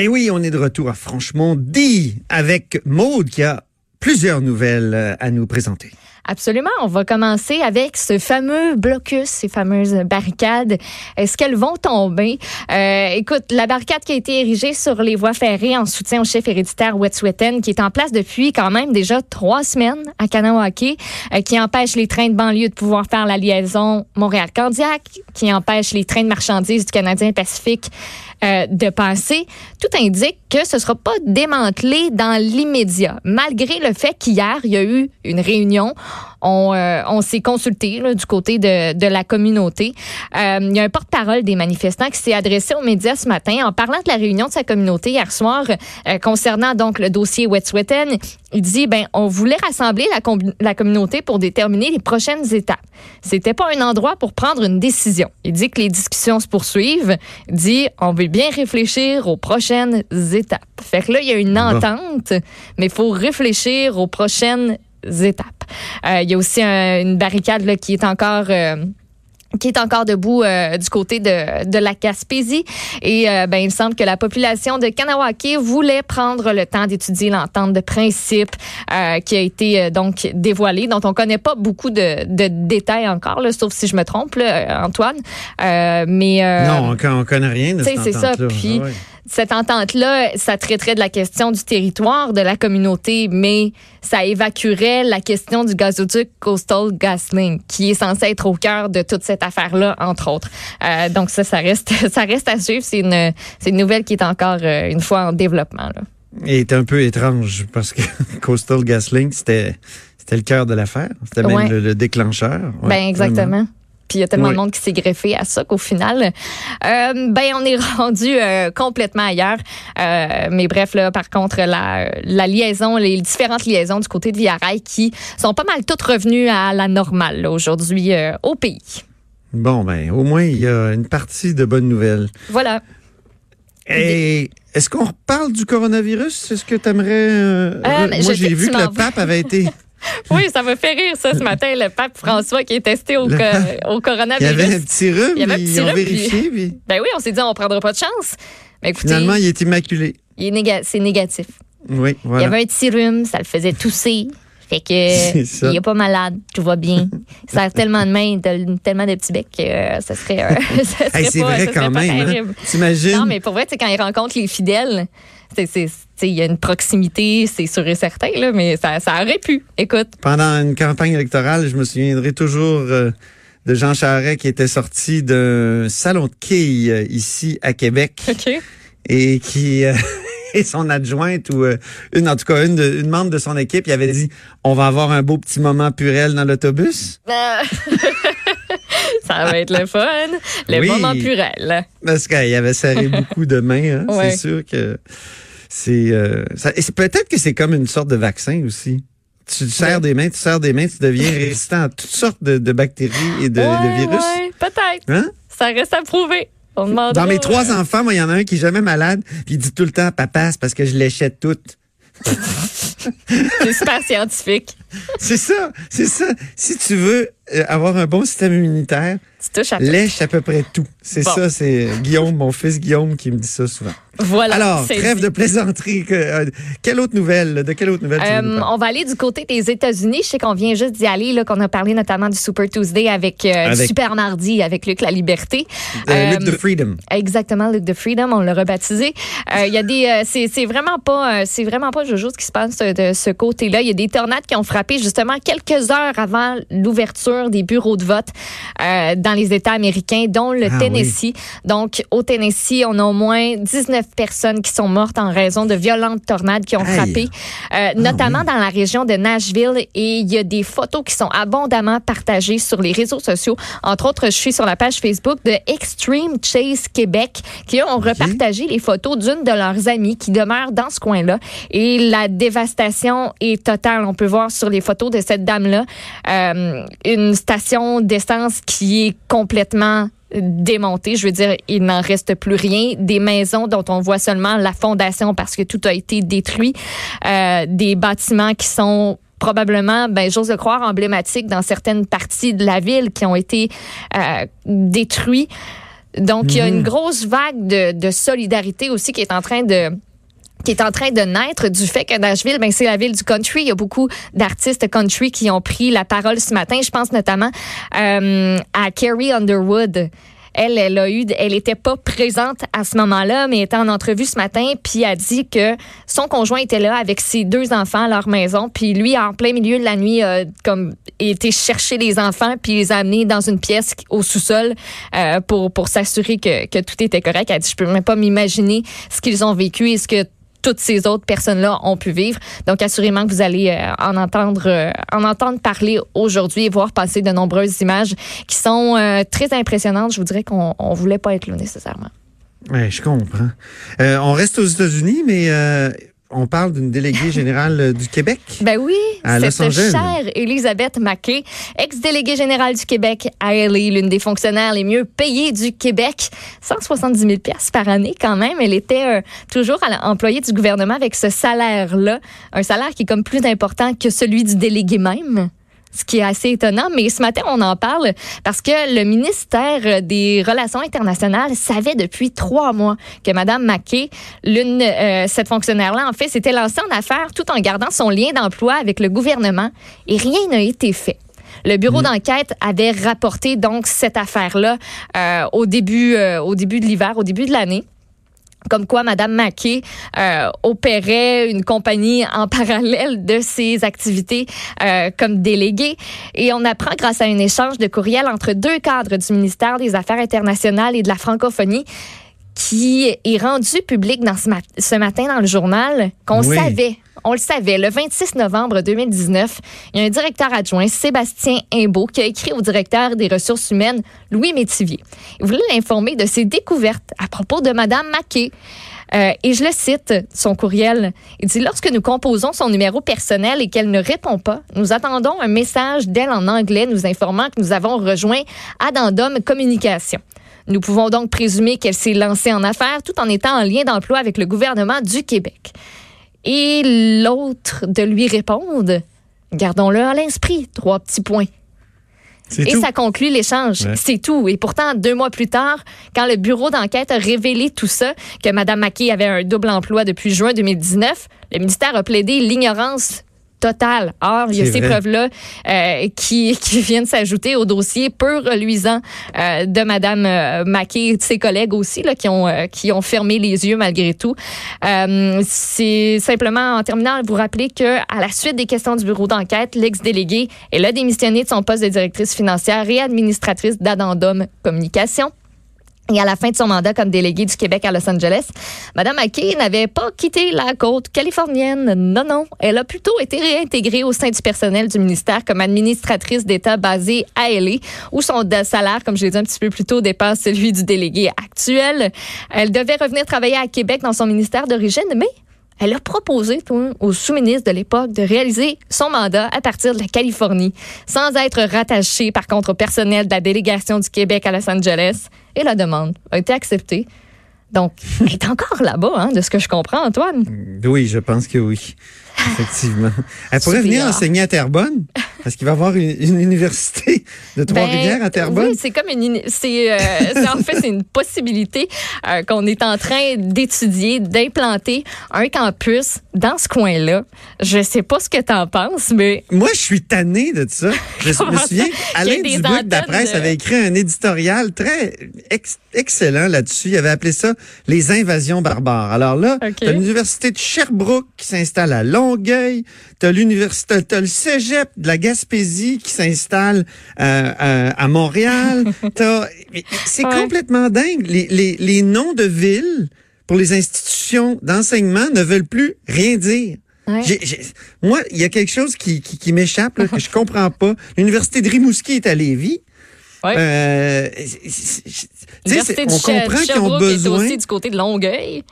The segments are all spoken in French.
Et oui, on est de retour à Franchement dit avec Maude qui a plusieurs nouvelles euh, à nous présenter. Absolument. On va commencer avec ce fameux blocus, ces fameuses barricades. Est-ce qu'elles vont tomber? Euh, écoute, la barricade qui a été érigée sur les voies ferrées en soutien au chef héréditaire Wet'suwet'en, qui est en place depuis quand même déjà trois semaines à Kanawake, euh, qui empêche les trains de banlieue de pouvoir faire la liaison Montréal-Candiac, qui empêche les trains de marchandises du Canadien Pacifique euh, de passer. Tout indique que ce ne sera pas démantelé dans l'immédiat, malgré le fait qu'hier, il y a eu une réunion. On, euh, on s'est consulté là, du côté de, de la communauté. Euh, il y a un porte-parole des manifestants qui s'est adressé aux médias ce matin en parlant de la réunion de sa communauté hier soir euh, concernant donc le dossier Wet'suwet'en. Il dit ben on voulait rassembler la, la communauté pour déterminer les prochaines étapes. C'était pas un endroit pour prendre une décision. Il dit que les discussions se poursuivent. Il dit on veut bien réfléchir aux prochaines étapes. Fait que là il y a une entente, mais il faut réfléchir aux prochaines étapes. Euh, il y a aussi un, une barricade là, qui est encore euh, qui est encore debout euh, du côté de, de la Gaspésie. Et euh, ben, il semble que la population de Kanawake voulait prendre le temps d'étudier l'entente de principe euh, qui a été donc dévoilée, dont on connaît pas beaucoup de, de détails encore, là, sauf si je me trompe, là, Antoine. mais non, on, on connaît rien de cette C'est ça. Puis, ah ouais cette entente-là, ça traiterait de la question du territoire, de la communauté, mais ça évacuerait la question du gazoduc Coastal GasLink, qui est censé être au cœur de toute cette affaire-là, entre autres. Euh, donc ça, ça reste, ça reste à suivre. C'est une, c'est une nouvelle qui est encore euh, une fois en développement. Là. Et est un peu étrange parce que Coastal GasLink, c'était, c'était le cœur de l'affaire. C'était même Ouais. le, le déclencheur. Ouais, ben exactement. vraiment. Puis il y a tellement Oui. de monde qui s'est greffé à ça qu'au final, euh, ben on est rendu euh, complètement ailleurs. Euh, mais bref, là, par contre, la, la liaison, les différentes liaisons du côté de Villarail qui sont pas mal toutes revenues à la normale aujourd'hui au pays. Bon, ben, au moins, il y a une partie de bonnes nouvelles. Voilà. Et est-ce qu'on reparle du coronavirus? Est-ce que tu aimerais. Moi, j'ai vu que le pape avait été. Oui, ça me fait rire ça ce matin, le pape François qui est testé au, Le co- pape. au Il y coronavirus. avait un petit rhume, Il y avait un ils petit ont rhume, vérifié, puis Ben oui, on s'est dit on prendra pas de chance. Mais écoutez, finalement, il est immaculé. néga- c'est négatif. Oui, Il y voilà. avait un petit rhume, ça le faisait tousser. Fait que il est pas malade, tout va bien. Il serre tellement de mains, tellement de petits becs que euh, ça serait, euh, ça serait Hey, c'est pas, vrai ça serait quand pas même. hein. terrible. T'imagines? Non, mais pour vrai, quand il rencontre les fidèles, il y a une proximité, c'est sûr et certain, là, mais ça, ça aurait pu. Écoute, Pendant une campagne électorale, je me souviendrai toujours euh, de Jean Charest qui était sorti d'un salon de quilles euh, ici à Québec OK. et qui euh, et son adjointe ou une en tout cas une, de- une membre de son équipe, il avait dit on va avoir un beau petit moment purel dans l'autobus Euh, ça va être le fun. Le Oui. moment purel. parce qu'il avait serré beaucoup de mains. hein. Ouais. C'est sûr que c'est euh, c'est peut-être que c'est comme une sorte de vaccin aussi. Tu serres des mains, tu serres des mains, tu deviens résistant à toutes sortes de, de bactéries et de, virus. ouais, peut-être. Hein? Ça reste à prouver. On. Dans mes trois enfants, moi, il y en a un qui est jamais malade, puis il dit tout le temps, papa, c'est parce que je léchais toutes. C'est super scientifique. C'est ça, c'est ça. Si tu veux euh, avoir un bon système immunitaire, Tu à lèche à peu près tout. C'est Bon. ça, c'est Guillaume, mon fils Guillaume, qui me dit ça souvent. Voilà. Alors, trêve de plaisanterie. que- euh, quelle autre nouvelle? De quelle autre nouvelle tu nous Euh, on va aller du côté des États-Unis. Je sais qu'on vient juste d'y aller, là, qu'on a parlé notamment du Super Tuesday avec, euh, Super Mardi avec Luc La Liberté. Euh, Luc euh, de Freedom. Exactement, Luc de Freedom, on l'a rebaptisé. Euh, Il y a des, euh, c'est vraiment pas, euh, c'est vraiment pas Jojo ce qui se passe euh, de ce côté-là. Il y a des tornades qui ont frappé justement quelques heures avant l'ouverture des bureaux de vote euh, dans les États américains, dont le Ah Tennessee. Donc, au Tennessee, on a au moins 19 personnes qui sont mortes en raison de violentes tornades qui ont Aïe. frappé, euh, notamment dans la région de Nashville. Et il y a des photos qui sont abondamment partagées sur les réseaux sociaux. Entre autres, je suis sur la page Facebook de Extreme Chase Québec qui ont repartagé les photos d'une de leurs amies qui demeure dans ce coin-là. Et la dévastation est totale. On peut voir sur les photos de cette dame-là euh, une station d'essence qui est complètement démontée. Je veux dire, il n'en reste plus rien. Des maisons dont on voit seulement la fondation parce que tout a été détruit. Euh, des bâtiments qui sont probablement, ben, j'ose le croire, emblématiques dans certaines parties de la ville qui ont été euh, détruits. Donc, il y a une grosse vague de, de solidarité aussi qui est en train de qui est en train de naître du fait que Nashville, ben, c'est la ville du country. Il y a beaucoup d'artistes country qui ont pris la parole ce matin. Je pense notamment euh, à Carrie Underwood. Elle, elle a eu, elle était pas présente à ce moment-là, mais était en entrevue ce matin, puis a dit que son conjoint était là avec ses deux enfants à leur maison, puis lui, en plein milieu de la nuit, a comme été chercher les enfants, puis les amener dans une pièce au sous-sol euh, pour pour s'assurer que, que tout était correct. Elle a dit, je peux même pas m'imaginer ce qu'ils ont vécu et ce que toutes ces autres personnes-là ont pu vivre. Donc, assurément que vous allez euh, en entendre euh, en entendre parler aujourd'hui et voir passer de nombreuses images qui sont euh, très impressionnantes. Je vous dirais qu'on on voulait pas être là nécessairement. Oui, je comprends. on reste aux États-Unis, mais on parle d'une déléguée générale euh, du Québec? Ben oui, c'est chère Elisabeth Mackay, ex-déléguée générale du Québec à LA, l'une des fonctionnaires les mieux payées du Québec. 170 000 par année quand même. Elle était euh, toujours employée du gouvernement avec ce salaire-là, un salaire qui est comme plus important que celui du délégué même ce qui est assez étonnant. Mais ce matin, on en parle parce que le ministère des Relations internationales savait depuis trois mois que Mme Mackay, l'une, euh, cette fonctionnaire-là, en fait, s'était lancée en affaires tout en gardant son lien d'emploi avec le gouvernement et rien n'a été fait. Le bureau mm. d'enquête avait rapporté donc cette affaire-là euh, au début, euh, au début de l'hiver, au début de l'année comme quoi Mme Mackey euh, opérait une compagnie en parallèle de ses activités euh, comme déléguée. Et on apprend grâce à un échange de courriels entre deux cadres du ministère des Affaires internationales et de la francophonie qui est rendu public dans ce, matin dans le journal qu'on savait on le savait, le 26 novembre 2019, il y a un directeur adjoint, Sébastien Imbeau, qui a écrit au directeur des ressources humaines, Louis Métivier. Il voulait l'informer de ses découvertes à propos de Mme Maquet. Euh, et je le cite, son courriel. Il dit Lorsque nous composons son numéro personnel et qu'elle ne répond pas, nous attendons un message d'elle en anglais nous informant que nous avons rejoint Addendum Communication. Nous pouvons donc présumer qu'elle s'est lancée en affaires tout en étant en lien d'emploi avec le gouvernement du Québec et l'autre de lui répondre, gardons-le à l'esprit, trois petits points. Et ça conclut l'échange. C'est tout. Et pourtant, deux mois plus tard, quand le bureau d'enquête a révélé tout ça, que Mme Mackey avait un double emploi depuis juin 2019, le ministère a plaidé l'ignorance total. Or, il y a ces preuves-là euh, qui, qui viennent s'ajouter au dossier peu reluisant euh, de Madame euh, Mackey et de ses collègues aussi, là, qui, ont, euh, qui ont fermé les yeux malgré tout. Euh, c'est simplement, en terminant, vous rappeler que à la suite des questions du bureau d'enquête, l'ex-délégué, elle a démissionné de son poste de directrice financière et administratrice d'Addendum Communication. Et à la fin de son mandat comme déléguée du Québec à Los Angeles, Mme McKay n'avait pas quitté la côte californienne. Non, non. Elle a plutôt été réintégrée au sein du personnel du ministère comme administratrice d'État basée à LA, où son salaire, comme je l'ai dit un petit peu plus tôt, dépasse celui du délégué actuel. Elle devait revenir travailler à Québec dans son ministère d'origine, mais elle a proposé au sous-ministre de l'époque de réaliser son mandat à partir de la Californie, sans être rattachée par contre au personnel de la délégation du Québec à Los Angeles. Et la demande a été acceptée. Donc, elle est encore là-bas, hein, de ce que je comprends, Antoine. Oui, je pense que oui. Effectivement. Elle pourrait venir enseigner à Terrebonne. Parce qu'il va y avoir une, université de Trois-Rivières ben, à Terrebonne? Oui, c'est comme une. C'est, euh, en fait, c'est une possibilité euh, qu'on est en train d'étudier, d'implanter un campus dans ce coin-là. Je sais pas ce que tu en penses, mais. Moi, je suis tanné de ça. Je me souviens, Alain Dubuc de la presse avait écrit un éditorial très excellent là-dessus. Il avait appelé ça Les invasions barbares. Alors là, tu as l'université de Sherbrooke qui s'installe à Longueuil. Tu as l'université, tu le cégep de la Gaspésie qui s'installe à Montréal. C'est complètement dingue. Les, les, les noms de villes pour les institutions d'enseignement ne veulent plus rien dire. moi, il y a quelque chose qui, qui, qui m'échappe, que je comprends pas. L'université de Rimouski est à Lévis. Ouais. Euh, on comprend qu'ils ont besoin. Est aussi du côté de Longueuil.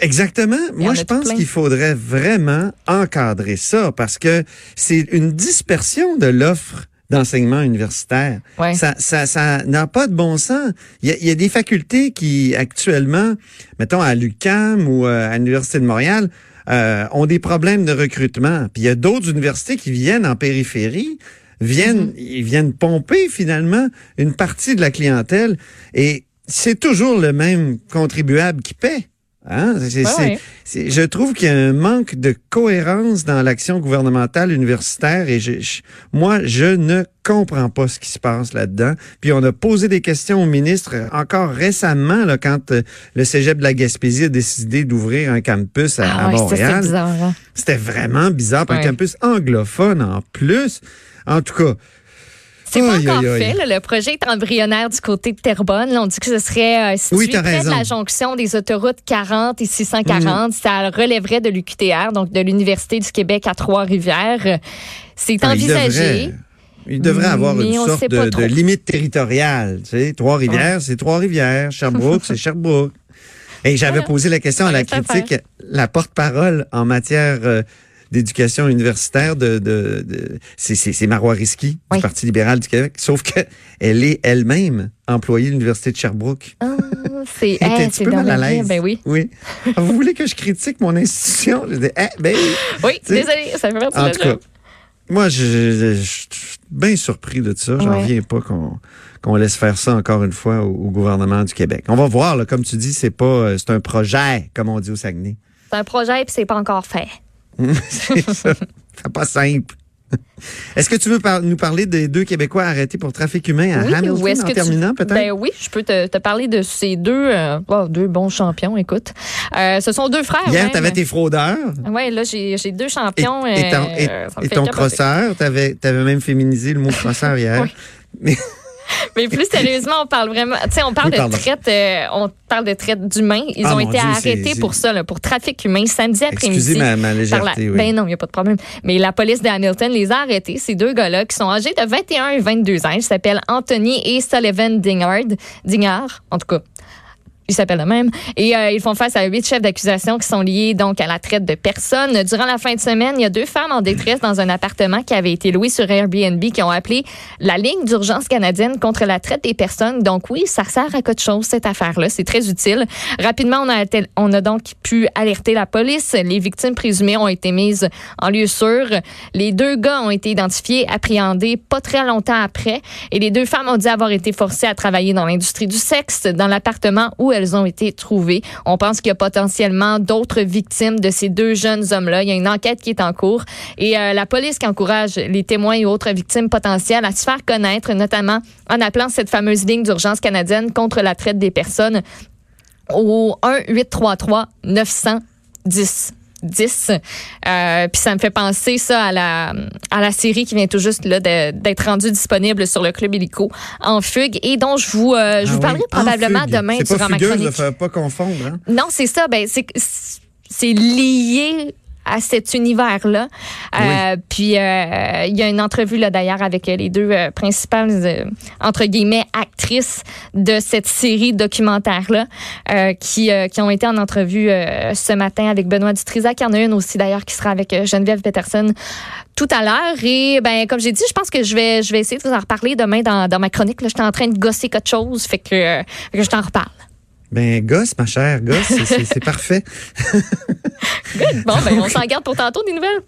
Exactement. Moi, je pense qu'il faudrait vraiment encadrer ça parce que c'est une dispersion de l'offre d'enseignement universitaire. Ça, ça, ça n'a pas de bon sens. Il y, a, il y, a, des facultés qui actuellement, mettons à l'UQAM ou euh, à l'université de Montréal, euh, ont des problèmes de recrutement. Puis il y a d'autres universités qui viennent en périphérie, viennent, mm-hmm. ils viennent pomper finalement une partie de la clientèle. Et c'est toujours le même contribuable qui paie. Hein? je trouve qu'il y a un manque de cohérence dans l'action gouvernementale universitaire et je, moi, je ne comprends pas ce qui se passe là-dedans. Puis on a posé des questions au ministre encore récemment, là, quand euh, le Cégep de la Gaspésie a décidé d'ouvrir un campus à, ah Montréal. Hein? C'était vraiment bizarre, un campus anglophone en plus. En tout cas, c'est pas encore fait. le projet est embryonnaire du côté de Terrebonne. on dit que ce serait euh, situé près de la jonction des autoroutes 40 et 640. Mm. Ça relèverait de l'UQTR, donc de l'Université du Québec à Trois-Rivières. C'est ah, envisagé. Il devrait avoir une sorte de, limite territoriale. Tu Trois-Rivières, c'est Trois-Rivières. Sherbrooke, c'est Sherbrooke. Et j'avais posé la question à la critique, la porte-parole en matière euh, d'éducation universitaire de, de, de c'est Marois Risky du Parti libéral du Québec, sauf qu'elle est elle-même employée de l'Université de Sherbrooke. Oh, c'est un petit peu mal à l'aise. Ben oui. oui. Ah, vous voulez que je critique mon institution? Je dis, eh, ben, oui, désolé, ça fait partie en tout cas, moi, je, suis bien surpris de ça. J'en reviens pas qu'on qu'on laisse faire ça encore une fois au, gouvernement du Québec. On va voir, là, comme tu dis, c'est pas, euh, c'est un projet, comme on dit au Saguenay. C'est un projet puis c'est pas encore fait. C'est ça. Pas simple. Est-ce que tu veux nous parler des deux Québécois arrêtés pour trafic humain à Hamilton en terminant peut-être? Ben oui, je peux te, parler de ces deux, euh, oh, deux bons champions, écoute. Euh, ce sont deux frères. Hier, tu avais tes fraudeurs. Oui, là, j'ai deux champions. Et, ton, euh, crosseur, tu avais, même féminisé le mot crosseur hier. oui. Mais mais plus sérieusement, on parle vraiment, tu sais, on parle de traite, euh, on parle de traite d'humains. Ils ah, ont été arrêtés pour ça, là, pour trafic humain samedi après-midi. Excusez ma, ma légèreté, Ben non, il n'y a pas de problème. Mais la police de Hamilton les a arrêtés, ces deux gars-là, qui sont âgés de 21 et 22 ans. Ils s'appellent Anthony et Sullivan Dingard. Dingard, en tout cas. Ils s'appellent eux-mêmes. Et euh, ils font face à huit chefs d'accusation qui sont liés donc à la traite de personnes. Durant la fin de semaine, il y a deux femmes en détresse dans un appartement qui avait été loué sur Airbnb qui ont appelé la ligne d'urgence canadienne contre la traite des personnes. Donc oui, ça sert à quelque chose cette affaire-là. C'est très utile. Rapidement, on a, on a donc pu alerter la police. Les victimes présumées ont été mises en lieu sûr. Les deux gars ont été identifiés, appréhendés pas très longtemps après. Et les deux femmes ont dit avoir été forcées à travailler dans l'industrie du sexe dans l'appartement où elles ont été trouvées. On pense qu'il y a potentiellement d'autres victimes de ces deux jeunes hommes-là. Il y a une enquête qui est en cours et euh, la police qui encourage les témoins et autres victimes potentielles à se faire connaître, notamment en appelant cette fameuse ligne d'urgence canadienne contre la traite des personnes au 1 833 910 10. Euh, puis ça me fait penser ça à la, à la série qui vient tout juste là d'être rendue disponible sur le Club Illico en fugue et dont je vous, euh, je vous ah parlerai probablement demain durant ma chronique. Ne pas confondre. Hein? Non, c'est ça. Ben, c'est lié à cet univers-là. Euh, puis euh, il y a une entrevue là d'ailleurs avec les deux euh, principales entre guillemets actrices de cette série documentaire-là qui, qui ont été en entrevue ce matin avec Benoît Dutrisac. Il y en a une aussi d'ailleurs qui sera avec Geneviève Peterson tout à l'heure. Et ben comme j'ai dit, je pense que je vais je vais essayer de vous en reparler demain dans, dans ma chronique. Là, j'étais en train de gosser quelque chose, fait que, fait que je t'en reparle. Ben, gosse, ma chère, gosse, c'est parfait. Bon, ben, on s'en garde pour tantôt des nouvelles.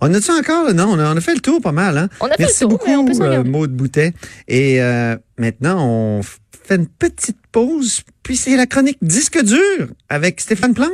On a-tu encore? Non, on a, fait le tour pas mal. Hein? On a Merci fait le tour, beaucoup, euh, Maud Boutet. Et euh, maintenant, on fait une petite pause, puis c'est la chronique Disque dur avec Stéphane Plante.